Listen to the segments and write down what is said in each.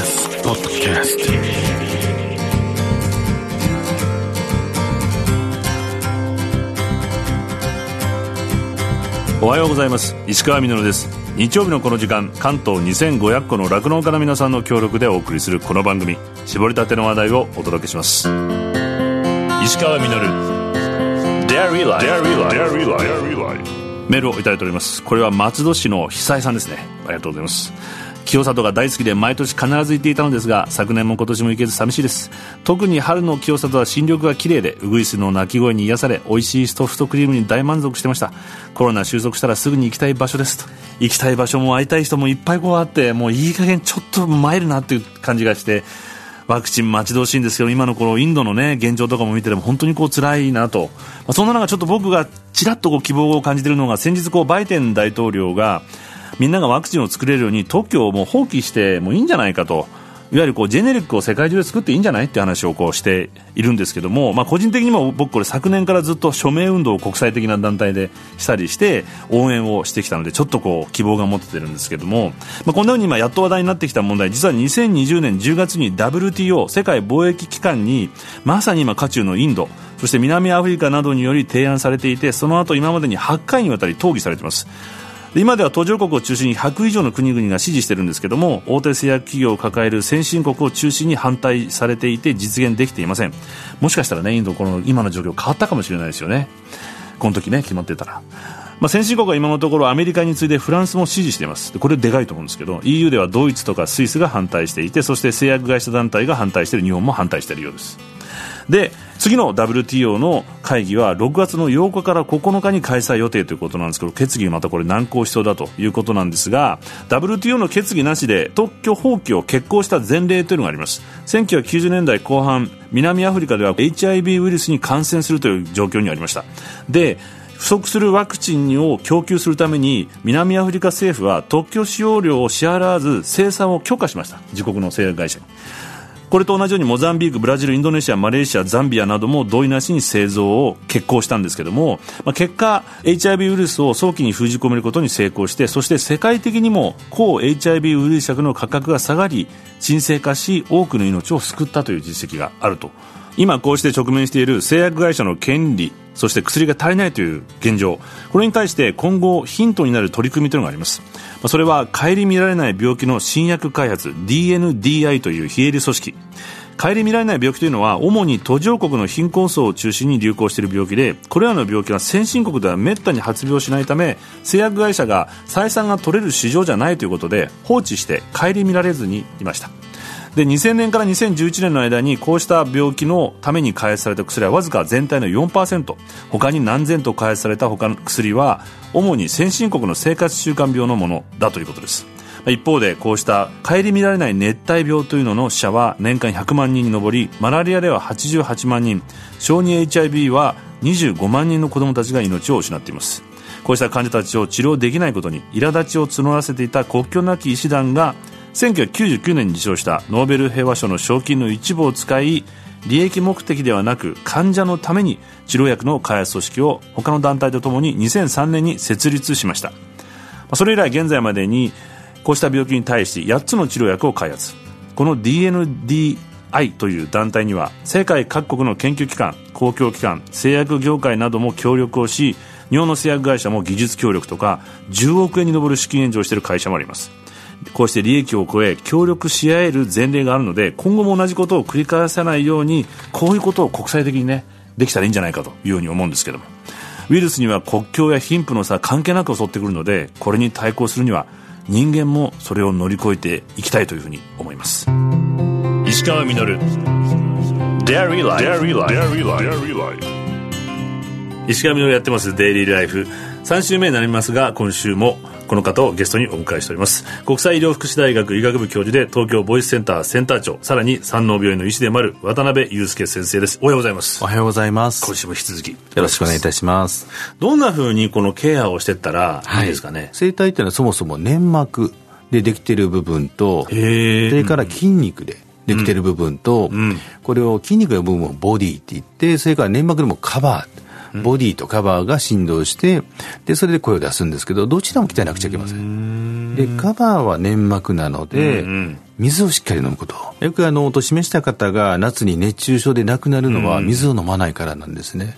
TBS ポッドキャストおはようございます。石川みのるです。日曜日のこの時間関東2500個の酪農家の皆さんの協力でお送りするこの番組絞りたての話題をお届けします。石川みのる。Dairy Life メールをいただいております。これは松戸市の久井さんですね。ありがとうございます清里が大好きで毎年必ず行っていたのですが昨年も今年も行けず寂しいです。特に春の清里は新緑が綺麗でウグイスの鳴き声に癒され美味しいソフトクリームに大満足してました。コロナ収束したらすぐに行きたい場所ですと。行きたい場所も会いたい人もいっぱいこうあってもういい加減ちょっと参るなっていう感じがしてワクチン待ち遠しいんですけど今のこのインドのね現状とかも見てても本当にこう辛いなと、まあ、そんな中ちょっと僕がちらっとこう希望を感じているのが先日こうバイデン大統領がみんながワクチンを作れるように特許をもう放棄してもいいんじゃないかと。いわゆるこうジェネリックを世界中で作っていいんじゃないって話をこうしているんですけども、まあ、個人的にも僕これ昨年からずっと署名運動を国際的な団体でしたりして応援をしてきたのでちょっとこう希望が持ててるんですけども、まあ、こんなふうに今やっと話題になってきた問題実は2020年10月に WTO 世界貿易機関にまさに今渦中のインドそして南アフリカなどにより提案されていてその後今までに8回にわたり討議されています今では途上国を中心に100以上の国々が支持しているんですけども大手製薬企業を抱える先進国を中心に反対されていて実現できていません。もしかしたらねインドこの今の状況変わったかもしれないですよね。この時ね決まってたら。まあ、先進国は今のところアメリカに次いでフランスも支持しています。これでかいと思うんですけど EU ではドイツとかスイスが反対していてそして製薬会社団体が反対している。日本も反対しているようです。で次の WTO の会議は6月の8日から9日に開催予定ということなんですけど決議またこれ難航しそうだということなんですが WTO の決議なしで特許放棄を決行した前例というのがあります。1990年代後半南アフリカでは HIV ウイルスに感染するという状況にありました。で不足するワクチンを供給するために南アフリカ政府は特許使用料を支払わず生産を許可しました。自国の製薬会社に。これと同じようにモザンビーク、ブラジル、インドネシア、マレーシア、ザンビアなども同意なしに製造を決行したんですけども、まあ、結果、HIV ウイルスを早期に封じ込めることに成功して、そして世界的にも抗 HIV ウイルス薬の価格が下がり、沈静化し、多くの命を救ったという実績があると。今こうして直面している製薬会社の権利そして薬が足りないという現状これに対して今後ヒントになる取り組みというのがありますそれは顧みられない病気の新薬開発 DNDI という非営利組織。顧みられない病気というのは主に途上国の貧困層を中心に流行している病気でこれらの病気は先進国ではめったに発病しないため製薬会社が採算が取れる市場じゃないということで放置して顧みられずにいました。で2000年から2011年の間にこうした病気のために開発された薬はわずか全体の4%他に何千と開発された他の薬は主に先進国の生活習慣病のものだということです。一方でこうした顧みられない熱帯病というのの死者は年間100万人に上りマラリアでは88万人。小児 HIV は25万人の子どもたちが命を失っています。こうした患者たちを治療できないことに苛立ちを募らせていた国境なき医師団が1999年に受賞したノーベル平和賞の賞金の一部を使い利益目的ではなく患者のために治療薬の開発組織を他の団体とともに2003年に設立しました。それ以来現在までにこうした病気に対して8つの治療薬を開発。この DNDI という団体には世界各国の研究機関公共機関製薬業界なども協力をし日本の製薬会社も技術協力とか10億円に上る資金援助をしている会社もあります。こうして利益を超え協力し合える前例があるので今後も同じことを繰り返さないようにこういうことを国際的にねできたらいいんじゃないかというように思うんですけども。ウイルスには国境や貧富の差関係なく襲ってくるのでこれに対抗するには人間もそれを乗り越えていきたいというふうに思います。石川稔。Dairy Life 石川稔やってますデイリーライフ3週目になりますが今週もこの方をゲストにお迎えしております。国際医療福祉大学医学部教授で東京ボイスセンターセンター長さらに山王病院の医師でもある渡辺祐介先生です。おはようございます。おはようございます。今週も引き続き。よろしくお願いいたします。どんなふうにこのケアをしてったらい。いですかね、はい、生体っていうのはそもそも粘膜でできている部分とそれから筋肉で、できてる部分と、うん、これを筋肉の部分をボディって言ってそれから粘膜でもカバーボディとカバーが振動してでそれで声を出すんですけどどちらも鍛えなくちゃいけません。でカバーは粘膜なので、水をしっかり飲むこと。よくあのお年めした方が夏に熱中症で亡くなるのは水を飲まないからなんですね、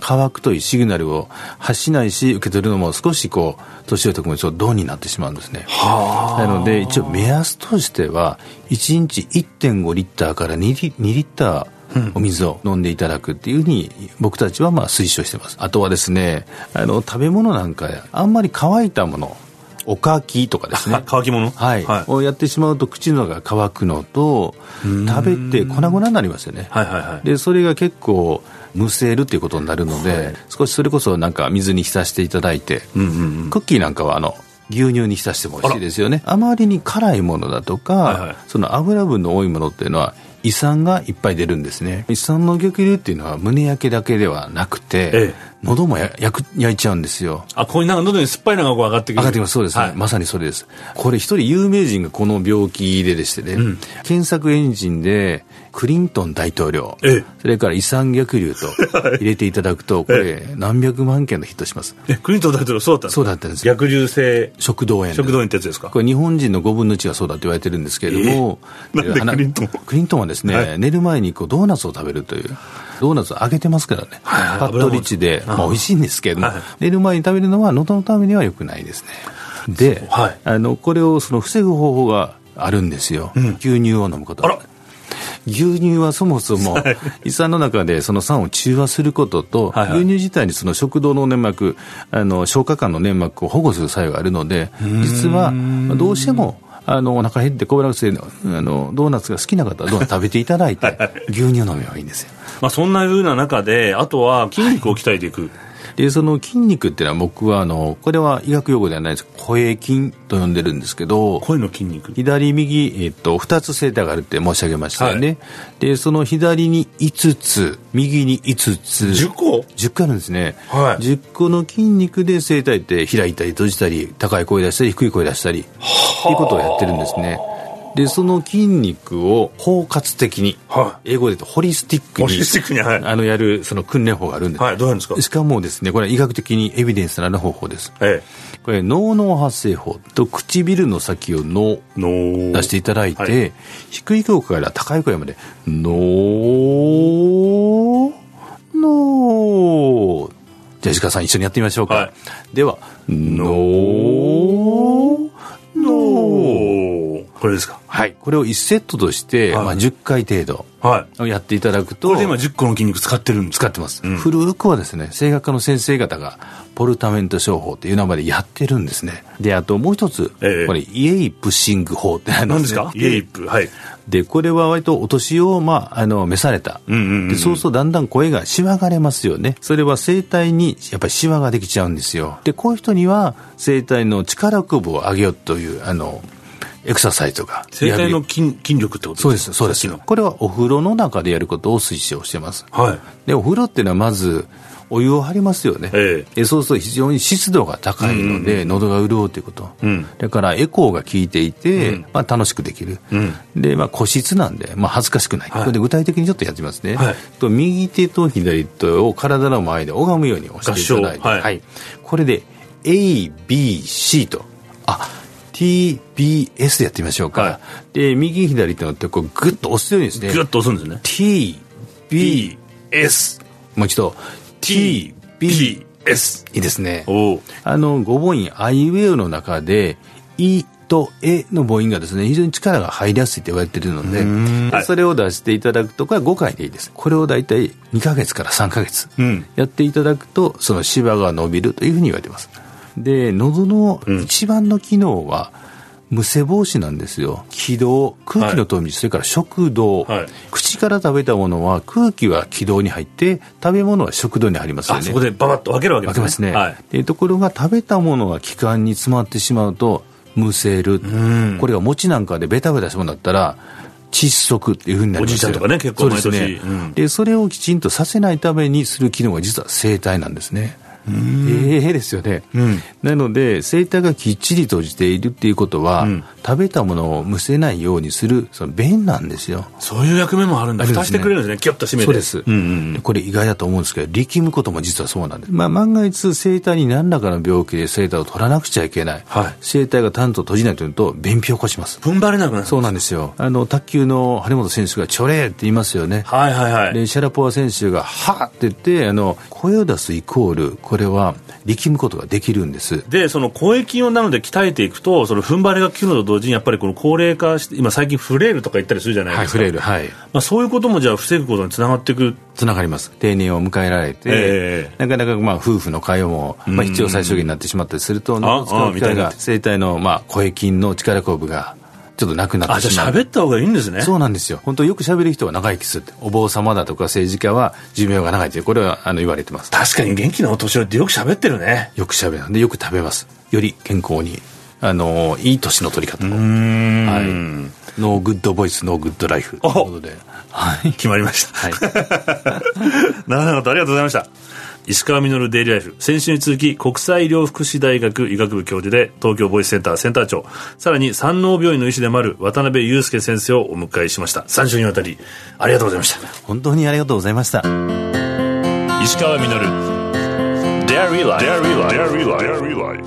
乾くというシグナルを発しないし受け取るのも少しこう年寄りとかもちょっとドンになってしまうんですね。なので一応目安としては1日1.5リッターから 2, リ2リッターお水を飲んでいただくっていうふうに僕たちはまあ推奨してます。あとはですねあの食べ物なんかあんまり乾いたものおかきとかですね。乾き物？はい、はい、をやってしまうと口の中が乾くのと食べて粉々になりますよね、はいはいはい、でそれが結構むせるっていうことになるので、はい、少しそれこそなんか水に浸していただいて、うんうんうん、クッキーなんかはあの牛乳に浸しても美味しいですよね。あまりに辛いものだとか、はいはい、その油分の多いものっていうのは胃酸がいっぱい出るんですね。胃酸の逆流っていうのは胸焼けだけではなくて、ええ、喉もや焼く焼いちゃうんですよ。あこういうなんか喉に酸っぱいのがこう上がってくる。上がってきます。そうです。ね、はい、まさにそれです。これ一人有名人がこの病気ででしてね、うん、検索エンジンでクリントン大統領、ええ、それから遺産逆流と入れていただくと、これ、何百万件のヒットします。え、クリントン大統領そうだったんですそうだったんです逆流性。食道炎。食道炎ってやつですか？これ、日本人の5分の1がそうだと言われてるんですけれども、えー、なんでクリントンクリントンはですね、はい、寝る前にこうドーナツを食べるという。ドーナツを揚げてますからね、はい、パッとリッチで、まあ、美味しいんですけれど寝る前に食べるのは喉のためにはよくないですね。で、はい、あのこれをその防ぐ方法があるんですよ、うん、牛乳を飲むこと。牛乳はそもそも胃酸の中でその酸を中和することと、はいはい、牛乳自体にその食道の粘膜あの消化管の粘膜を保護する作用があるので実はどうしてもあのお腹減って小腹がせあのドーナツが好きな方はドーナツ食べていただいて牛乳飲めばいいんですよ、まあ、そんなふうな中であとは筋肉を鍛えていく、はい。でその筋肉っていうのは僕はあのこれは医学用語ではないです。声筋と呼んでるんですけど声の筋肉。左右、えっと、2つ声帯があるって申し上げましたよね、はい、でその左に5つ右に5つ10個 ?10 個あるんですね、はい、10個の筋肉で声帯って開いたり閉じたり高い声出したり低い声出したりっていうことをやってるんですねでその筋肉を包括的に、はい、英語で言うとホリスティックにホリスティックに、はい、あのやるその訓練法があるんです、はい、どうなんですか？しかもですねこれは医学的にエビデンスのある方法です、ええ、これ脳脳発声法と唇の先を脳出していただいて、はい、低い声から高い声まで脳脳。じゃあ石川さん一緒にやってみましょうか、はい、では脳。これですか？はい。これを1セットとして、はい、まあ、10回程度やっていただくと、これで今10個の筋肉使ってるん使ってます、うん、古くはですね声楽科の先生方がポルタメント商法っていう名前でやってるんですね。であともう一つ、ええ、これイエイプシング法ってあるんですね。何ですか？イエイプはい。でこれは割とお年を、まあ、あの召された、うんうんうん、でそうするとだんだん声がしわがれますよね。それは声帯にやっぱりしわができちゃうんですよ。でこういう人には声帯の力こぶを上げようというあのエクササイズとか。声帯の筋筋力ってことそうです、そうです。これはお風呂の中でやることを推奨してます。はい。で、お風呂っていうのはまず、お湯を張りますよね、ええ、そうすると非常に湿度が高いので、喉が潤うということ、うん、だからエコーが効いていて、うん、まあ、楽しくできる、うん、で、まあ、個室なんで、まあ、恥ずかしくない、はい、これで具体的にちょっとやってみますね、はい、と右手と左手を体の前で拝むように押していただいて、はい、はい、これで ABC と。あ TBS でやってみましょうか。はい、で、右左ってのってこうグッと押すようにですね。グッと押すんですね。TBS。もう一度。TBS。いいですね。あの、五母音、アイウェイの中で、いとえの母音がですね、非常に力が入りやすいと言われているので、それを出していただくと、これは5回でいいです。これを大体2か月から3か月やっていただくと、その芝が伸びるというふうに言われています。で喉の一番の機能は、むせ防止なんですよ。気道空気の通り道、はい、それから食道、はい、口から食べたものは空気は気道に入って食べ物は食道に入りますよね。そこでババッと分けるわけですね。分けますね、はい、ところが食べたものが気管に詰まってしまうとむせる。これが餅なんかでベタベタしたものだったら窒息っていうふうになりますおじいちゃんとかね結構毎年。そで、ね。うん、でそれをきちんとさせないためにする機能が実は声帯なんですねええですよね、なので声帯がきっちり閉じているっていうことは、食べたものをむせないようにするその便なんですよ。そういう役目もあるんだ、蓋してくれるんですね、キュッと閉めて。そうです、うんうん、これ意外だと思うんですけど、力むことも実はそうなんです、まあ、万が一、声帯に何らかの病気で声帯を取らなくちゃいけない、はい、声帯が担当閉じないというと、便秘を起こします。踏ん張れなくなるそうなんですよ。あの卓球の張本選手がチョレーって言いますよね、はいはいはい、でシャラポワ選手がはって言ってあの、声を出すイコール、これは力むことができるんです。でその声筋をなので鍛えていくとその踏ん張りが効くのと同時にやっぱりこの高齢化して今最近フレイルとか言ったりするじゃないですか、はい、フレイルはい。まあ、そういうこともじゃあ防ぐことにつながっていく。つながります。定年を迎えられて、えー、なかなかまあ夫婦の会話も、まあ、必要最小限になってしまったりすると喉を使う機会が声帯のまあ声筋の力こぶがちょっとなくなってしまう。あ、じゃあ喋った方がいいんですね。そうなんですよ。本当よく喋る人は長生きするって。お坊様だとか政治家は寿命が長いという、これはあの言われてます。確かに元気なお年寄りってよく喋ってるね。よく喋る。で、よく食べます。より健康に。あの、いい年の取り方を。はい。No Good Voice、No Good Life。ということで。はい。決まりました。はい。なるほど、ありがとうございました。石川稔デイリーライフ。先週に続き国際医療福祉大学医学部教授で東京ボイスセンターセンター長。さらに山王病院の医師でもある渡邊雄介先生をお迎えしました。3週にわたり。ありがとうございました。本当にありがとうございました。石川實。Dairy Life Dairy Life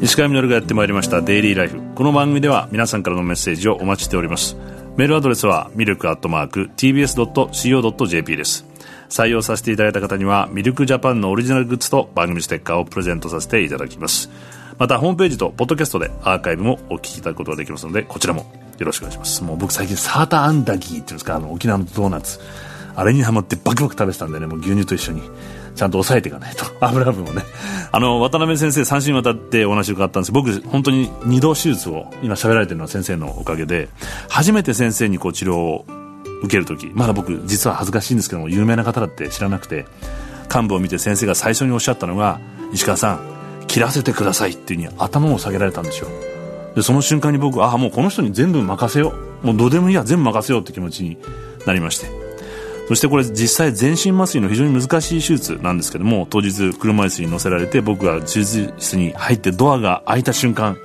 石川稔がやってまいりました。デイリーライフ。この番組では皆さんからのメッセージをお待ちしております。メールアドレスはミルクアットマーク TBS.CO.JP です採用させていただいた方にはミルクジャパンのオリジナルグッズと番組ステッカーをプレゼントさせていただきます。またホームページとポッドキャストでアーカイブもお聞きいただくことができますのでこちらもよろしくお願いします。もう僕最近サーターアンダギーっていうんですかあの沖縄のドーナツ。あれにハマってバクバク食べてたんでねもう牛乳と一緒にちゃんと抑えていかないと。油分をね。あの渡辺先生3週にわたってお話伺ったんです。僕本当に2度手術を今喋られてるのは先生のおかげで初めて先生にこう治療を受ける時。まだ僕実は恥ずかしいんですけども有名な方だって知らなくて幹部を見て先生が最初におっしゃったのが石川さん切らせてくださいっていうふうに頭を下げられたんですよ。でその瞬間に僕ああもうこの人に全部任せよう。もうどうでもいいや全部任せようって気持ちになりまして。そしてこれ実際全身麻酔の非常に難しい手術なんですけども当日車椅子に乗せられて僕が手術室に入ってドアが開いた瞬間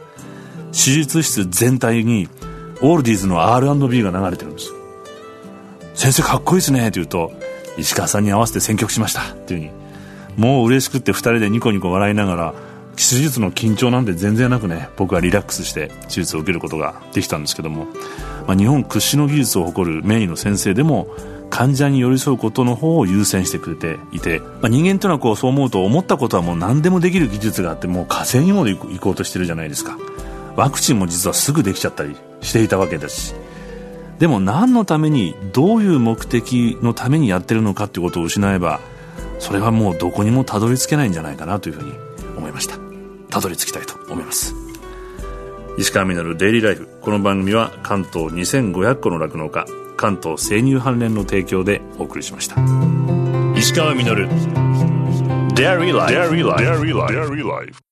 手術室全体にオールディーズの R&B が流れてるんです。先生かっこいいですね」って言うと「石川さんに合わせて選曲しました」っていうふうに。もう嬉しくって2人でニコニコ笑いながら手術の緊張なんて全然なくね僕はリラックスして手術を受けることができたんですけども、まあ、日本屈指の技術を誇る名医の先生でも患者に寄り添うことの方を優先してくれていて、まあ、人間というのはこうそう思うと思ったことはもう何でもできる技術があってもう火星にも行こうとしてるじゃないですか。ワクチンも実はすぐできちゃったりしていたわけですし。でも何のためにどういう目的のためにやってるのかっていうことを失えばそれはもうどこにもたどり着けないんじゃないかなというふうに思いました。たどり着きたいと思います。石川稔デイリーライフこの番組は関東2500個の酪農家関東生乳関連の提供でお送りしました。石川稔 Dairy Life